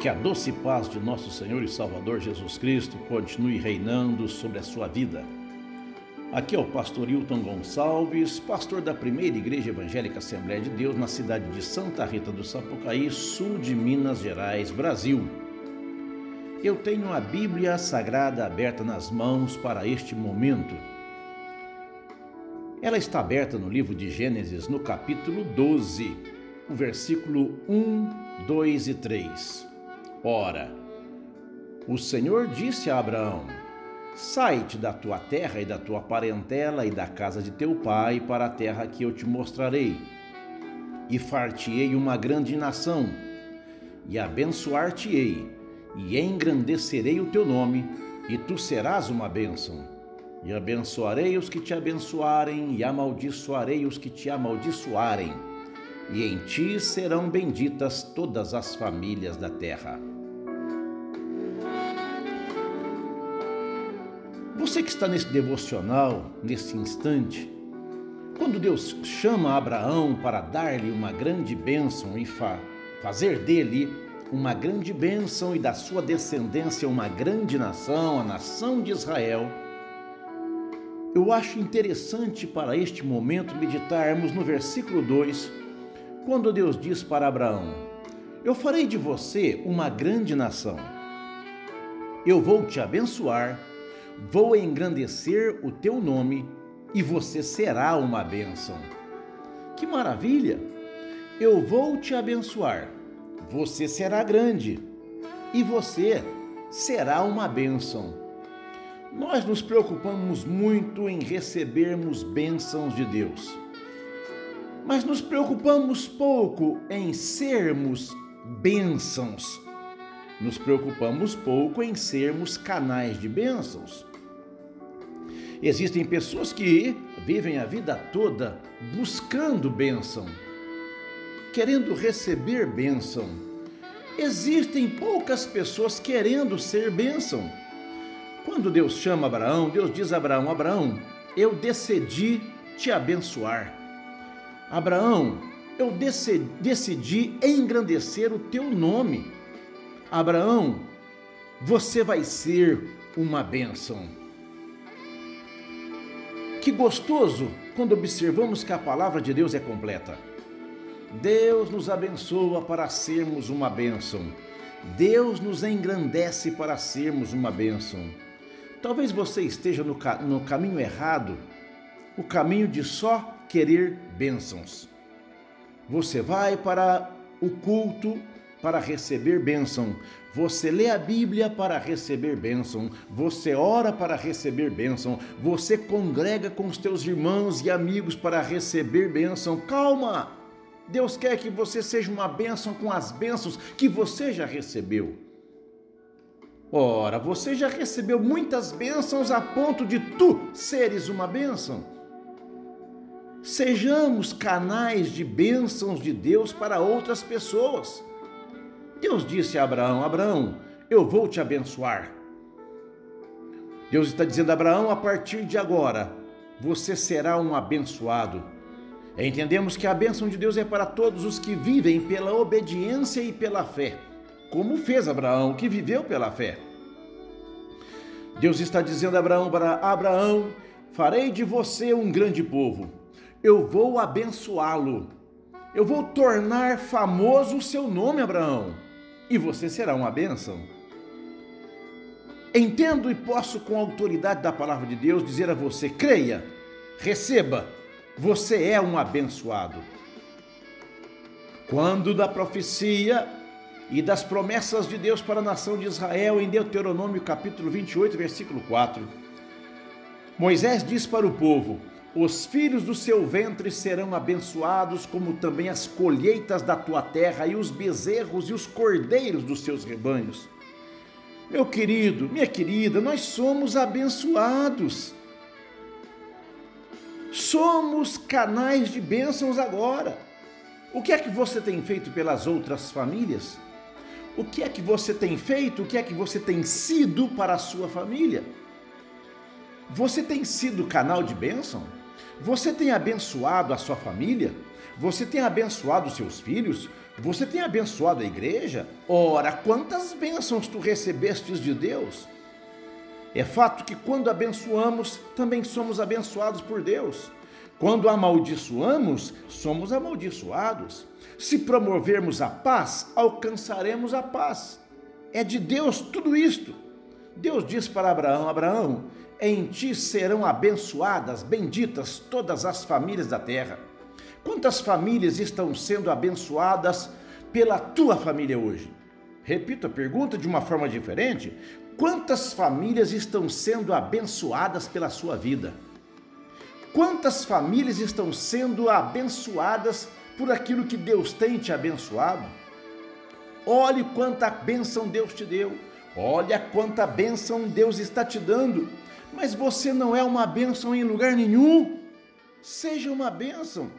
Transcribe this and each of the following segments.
Que a doce paz de nosso Senhor e Salvador Jesus Cristo continue reinando sobre a sua vida. Aqui é o pastor Hilton Gonçalves, pastor da primeira Igreja Evangélica Assembleia de Deus na cidade de Santa Rita do Sapucaí, sul de Minas Gerais, Brasil. Eu tenho a Bíblia Sagrada aberta nas mãos para este momento. Ela está aberta no livro de Gênesis, no capítulo 12, o versículo 1, 2 e 3. Ora, o Senhor disse a Abraão: Sai-te da tua terra e da tua parentela e da casa de teu pai para a terra que eu te mostrarei. E far-te-ei uma grande nação, e abençoar-te-ei, e engrandecerei o teu nome, e tu serás uma bênção. E abençoarei os que te abençoarem, e amaldiçoarei os que te amaldiçoarem e em ti serão benditas todas as famílias da terra. Você que está nesse devocional, nesse instante, quando Deus chama Abraão para dar-lhe uma grande bênção e fa fazer dele uma grande bênção e da sua descendência uma grande nação, a nação de Israel, eu acho interessante para este momento meditarmos no versículo 2 quando Deus diz para Abraão: Eu farei de você uma grande nação. Eu vou te abençoar, vou engrandecer o teu nome e você será uma bênção. Que maravilha! Eu vou te abençoar, você será grande e você será uma bênção. Nós nos preocupamos muito em recebermos bênçãos de Deus mas nos preocupamos pouco em sermos bênçãos. Nos preocupamos pouco em sermos canais de bênçãos. Existem pessoas que vivem a vida toda buscando bênção, querendo receber bênção. Existem poucas pessoas querendo ser bênção. Quando Deus chama Abraão, Deus diz a Abraão: Abraão, eu decidi te abençoar. Abraão, eu decidi engrandecer o teu nome. Abraão, você vai ser uma bênção. Que gostoso quando observamos que a palavra de Deus é completa. Deus nos abençoa para sermos uma bênção. Deus nos engrandece para sermos uma bênção. Talvez você esteja no, no caminho errado, o caminho de só querer bênçãos. Você vai para o culto para receber bênção. Você lê a Bíblia para receber bênção. Você ora para receber bênção. Você congrega com os teus irmãos e amigos para receber bênção. Calma! Deus quer que você seja uma bênção com as bênçãos que você já recebeu. Ora, você já recebeu muitas bênçãos a ponto de tu seres uma bênção. Sejamos canais de bênçãos de Deus para outras pessoas. Deus disse a Abraão: Abraão, eu vou te abençoar. Deus está dizendo a Abraão: a partir de agora, você será um abençoado. Entendemos que a bênção de Deus é para todos os que vivem pela obediência e pela fé, como fez Abraão, que viveu pela fé. Deus está dizendo a Abraão para Abraão: farei de você um grande povo eu vou abençoá-lo. Eu vou tornar famoso o seu nome, Abraão, e você será uma bênção. Entendo e posso, com a autoridade da palavra de Deus, dizer a você: creia, receba, você é um abençoado. Quando da profecia e das promessas de Deus para a nação de Israel, em Deuteronômio capítulo 28, versículo 4, Moisés diz para o povo: os filhos do seu ventre serão abençoados, como também as colheitas da tua terra e os bezerros e os cordeiros dos seus rebanhos. Meu querido, minha querida, nós somos abençoados. Somos canais de bênçãos agora. O que é que você tem feito pelas outras famílias? O que é que você tem feito? O que é que você tem sido para a sua família? Você tem sido canal de bênção? Você tem abençoado a sua família? Você tem abençoado seus filhos? Você tem abençoado a igreja? Ora, quantas bênçãos tu recebestes de Deus? É fato que quando abençoamos, também somos abençoados por Deus. Quando amaldiçoamos, somos amaldiçoados. Se promovermos a paz, alcançaremos a paz. É de Deus tudo isto. Deus diz para Abraão: Abraão, em ti serão abençoadas, benditas todas as famílias da terra. Quantas famílias estão sendo abençoadas pela tua família hoje? Repito a pergunta de uma forma diferente: quantas famílias estão sendo abençoadas pela sua vida? Quantas famílias estão sendo abençoadas por aquilo que Deus tem te abençoado? Olhe quanta bênção Deus te deu. Olha quanta bênção Deus está te dando. Mas você não é uma bênção em lugar nenhum. Seja uma bênção.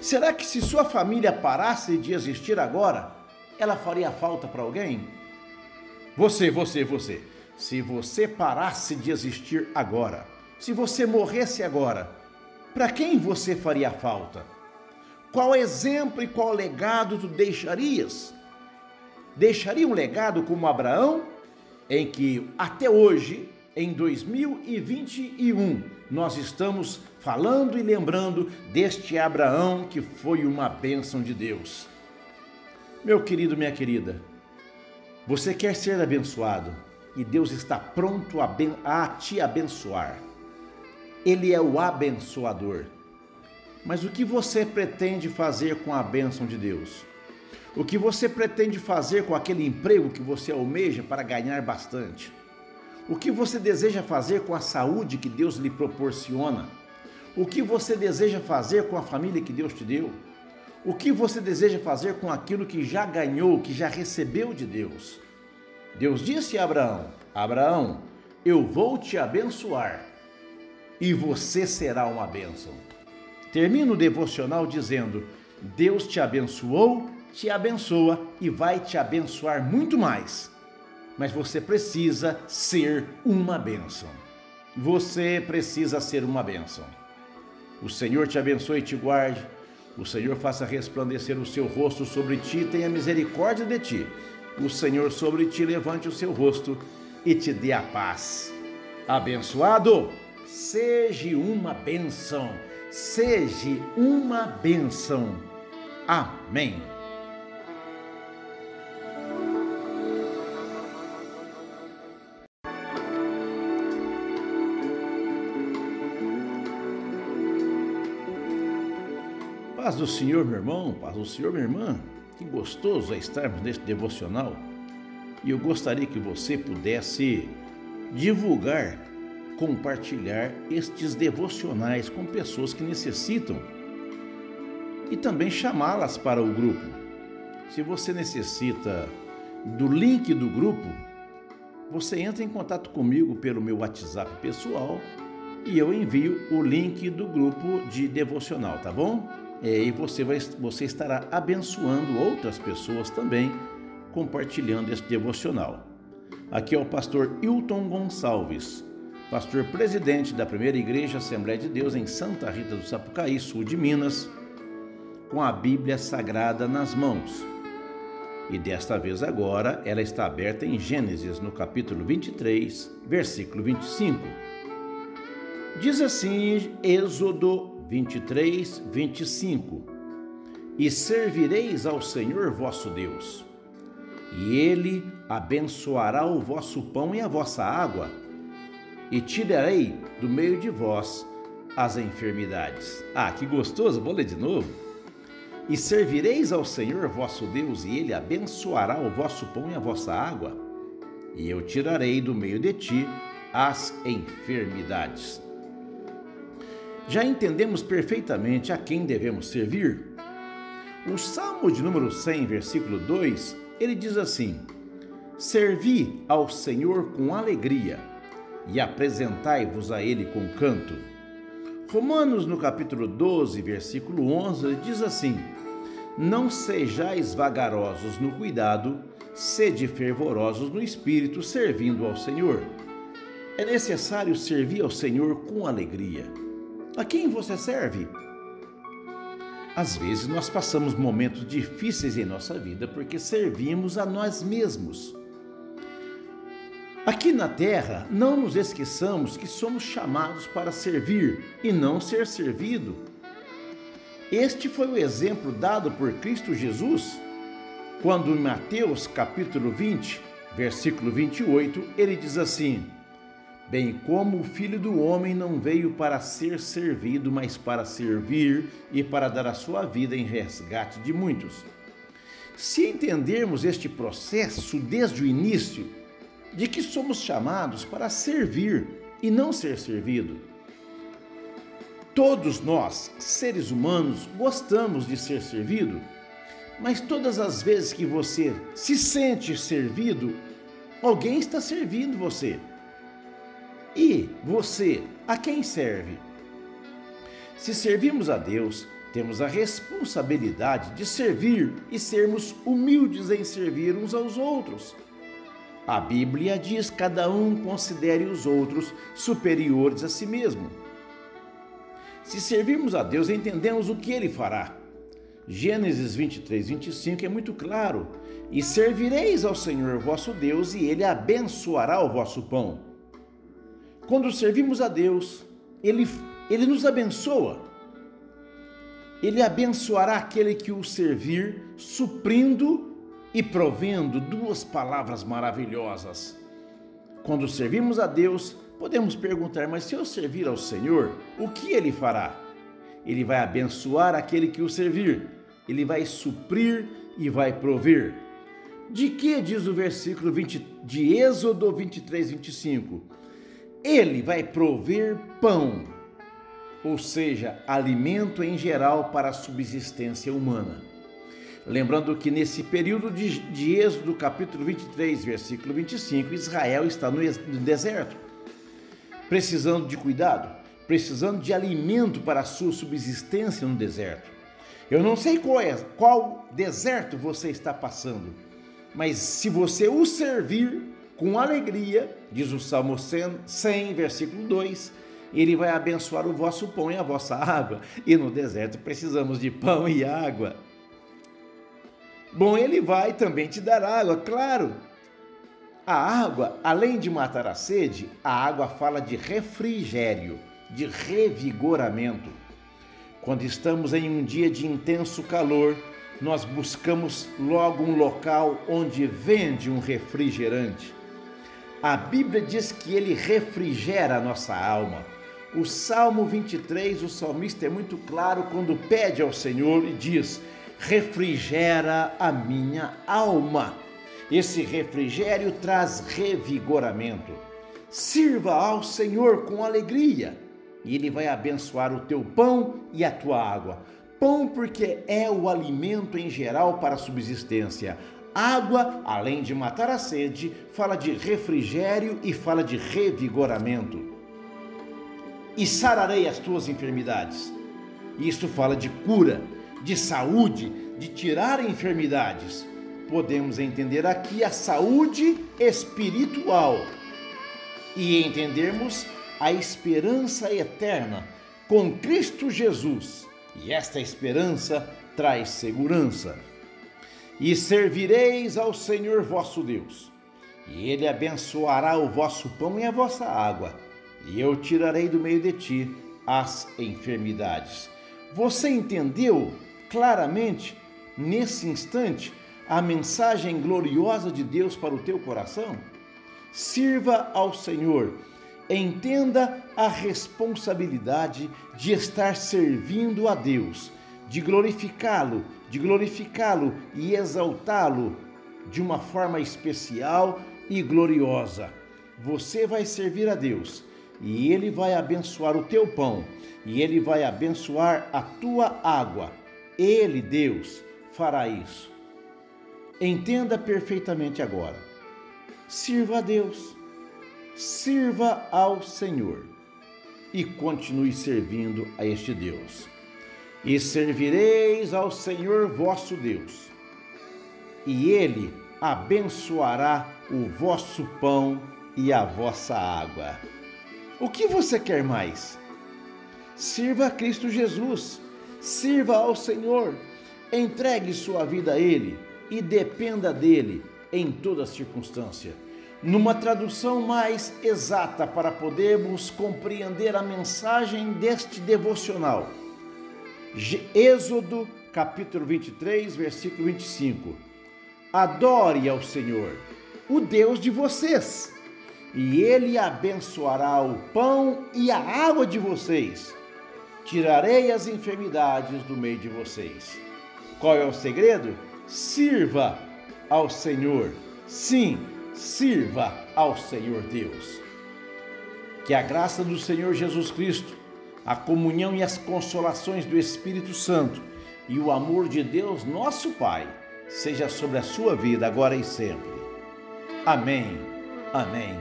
Será que se sua família parasse de existir agora, ela faria falta para alguém? Você, você, você. Se você parasse de existir agora, se você morresse agora, para quem você faria falta? Qual exemplo e qual legado tu deixarias? Deixaria um legado como Abraão, em que até hoje, em 2021, nós estamos falando e lembrando deste Abraão que foi uma bênção de Deus. Meu querido, minha querida, você quer ser abençoado e Deus está pronto a, a te abençoar. Ele é o abençoador. Mas o que você pretende fazer com a bênção de Deus? O que você pretende fazer com aquele emprego que você almeja para ganhar bastante? O que você deseja fazer com a saúde que Deus lhe proporciona? O que você deseja fazer com a família que Deus te deu? O que você deseja fazer com aquilo que já ganhou, que já recebeu de Deus? Deus disse a Abraão: Abraão, eu vou te abençoar e você será uma bênção. Termino o devocional dizendo: Deus te abençoou, te abençoa e vai te abençoar muito mais mas você precisa ser uma bênção. Você precisa ser uma bênção. O Senhor te abençoe e te guarde. O Senhor faça resplandecer o seu rosto sobre ti e tenha misericórdia de ti. O Senhor sobre ti levante o seu rosto e te dê a paz. Abençoado, seja uma bênção. Seja uma bênção. Amém. Paz do Senhor, meu irmão, paz do Senhor, minha irmã. Que gostoso é estarmos neste devocional. E eu gostaria que você pudesse divulgar, compartilhar estes devocionais com pessoas que necessitam e também chamá-las para o grupo. Se você necessita do link do grupo, você entra em contato comigo pelo meu WhatsApp pessoal e eu envio o link do grupo de devocional, tá bom? É, e você, vai, você estará abençoando outras pessoas também, compartilhando este devocional. Aqui é o pastor Hilton Gonçalves, pastor presidente da primeira igreja Assembleia de Deus em Santa Rita do Sapucaí, sul de Minas, com a Bíblia Sagrada nas mãos. E desta vez agora ela está aberta em Gênesis, no capítulo 23, versículo 25. Diz assim Êxodo 23, 25: E servireis ao Senhor vosso Deus, e ele abençoará o vosso pão e a vossa água, e tirarei do meio de vós as enfermidades. Ah, que gostoso! Vou ler de novo. E servireis ao Senhor vosso Deus, e ele abençoará o vosso pão e a vossa água, e eu tirarei do meio de ti as enfermidades. Já entendemos perfeitamente a quem devemos servir? O Salmo de número 100, versículo 2, ele diz assim: Servi ao Senhor com alegria e apresentai-vos a Ele com canto. Romanos, no capítulo 12, versículo 11, diz assim: Não sejais vagarosos no cuidado, sede fervorosos no espírito, servindo ao Senhor. É necessário servir ao Senhor com alegria. A quem você serve? Às vezes nós passamos momentos difíceis em nossa vida porque servimos a nós mesmos. Aqui na terra, não nos esqueçamos que somos chamados para servir e não ser servido. Este foi o exemplo dado por Cristo Jesus, quando em Mateus capítulo 20, versículo 28, ele diz assim: Bem como o filho do homem não veio para ser servido, mas para servir e para dar a sua vida em resgate de muitos. Se entendermos este processo desde o início, de que somos chamados para servir e não ser servido. Todos nós, seres humanos, gostamos de ser servido, mas todas as vezes que você se sente servido, alguém está servindo você. E você, a quem serve? Se servimos a Deus, temos a responsabilidade de servir e sermos humildes em servir uns aos outros. A Bíblia diz: cada um considere os outros superiores a si mesmo. Se servirmos a Deus, entendemos o que ele fará. Gênesis 23, 25 é muito claro: E servireis ao Senhor vosso Deus, e ele abençoará o vosso pão. Quando servimos a Deus, ele, ele nos abençoa. Ele abençoará aquele que o servir, suprindo e provendo duas palavras maravilhosas. Quando servimos a Deus, podemos perguntar: mas se eu servir ao Senhor, o que ele fará? Ele vai abençoar aquele que o servir, ele vai suprir e vai prover. De que diz o versículo 20 de Êxodo 23, 25? Ele vai prover pão, ou seja, alimento em geral para a subsistência humana. Lembrando que nesse período de, de Êxodo, capítulo 23, versículo 25, Israel está no, deserto, precisando de cuidado, precisando de alimento para a sua subsistência no deserto. Eu não sei qual é, qual deserto você está passando, mas se você o servir com alegria, diz o Salmo 100, 100 versículo 2, ele vai abençoar o vosso pão e a vossa água. E no deserto precisamos de pão e água. Bom, ele vai também te dar água, claro. A água, além de matar a sede, a água fala de refrigério, de revigoramento. Quando estamos em um dia de intenso calor, nós buscamos logo um local onde vende um refrigerante. A Bíblia diz que ele refrigera a nossa alma. O Salmo 23, o salmista é muito claro quando pede ao Senhor e diz: refrigera a minha alma. Esse refrigério traz revigoramento. Sirva ao Senhor com alegria, e Ele vai abençoar o teu pão e a tua água. Pão, porque é o alimento em geral para a subsistência. Água, além de matar a sede, fala de refrigério e fala de revigoramento. E sararei as tuas enfermidades. Isso fala de cura de saúde, de tirar enfermidades. Podemos entender aqui a saúde espiritual e entendermos a esperança eterna com Cristo Jesus. E esta esperança traz segurança. E servireis ao Senhor vosso Deus, e ele abençoará o vosso pão e a vossa água, e eu tirarei do meio de ti as enfermidades. Você entendeu claramente, nesse instante, a mensagem gloriosa de Deus para o teu coração? Sirva ao Senhor. Entenda a responsabilidade de estar servindo a Deus, de glorificá-lo, de glorificá-lo e exaltá-lo de uma forma especial e gloriosa. Você vai servir a Deus e Ele vai abençoar o teu pão, e Ele vai abençoar a tua água ele, Deus, fará isso. Entenda perfeitamente agora. Sirva a Deus, sirva ao Senhor e continue servindo a este Deus. E servireis ao Senhor vosso Deus, e Ele abençoará o vosso pão e a vossa água. O que você quer mais? Sirva a Cristo Jesus Sirva ao Senhor, entregue sua vida a Ele e dependa dele em toda circunstância. Numa tradução mais exata para podermos compreender a mensagem deste devocional, Êxodo capítulo 23, versículo 25. Adore ao Senhor, o Deus de vocês, e ele abençoará o pão e a água de vocês. Tirarei as enfermidades do meio de vocês. Qual é o segredo? Sirva ao Senhor. Sim, sirva ao Senhor Deus. Que a graça do Senhor Jesus Cristo, a comunhão e as consolações do Espírito Santo e o amor de Deus, nosso Pai, seja sobre a sua vida agora e sempre. Amém. Amém.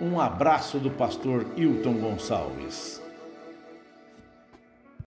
Um abraço do pastor Hilton Gonçalves.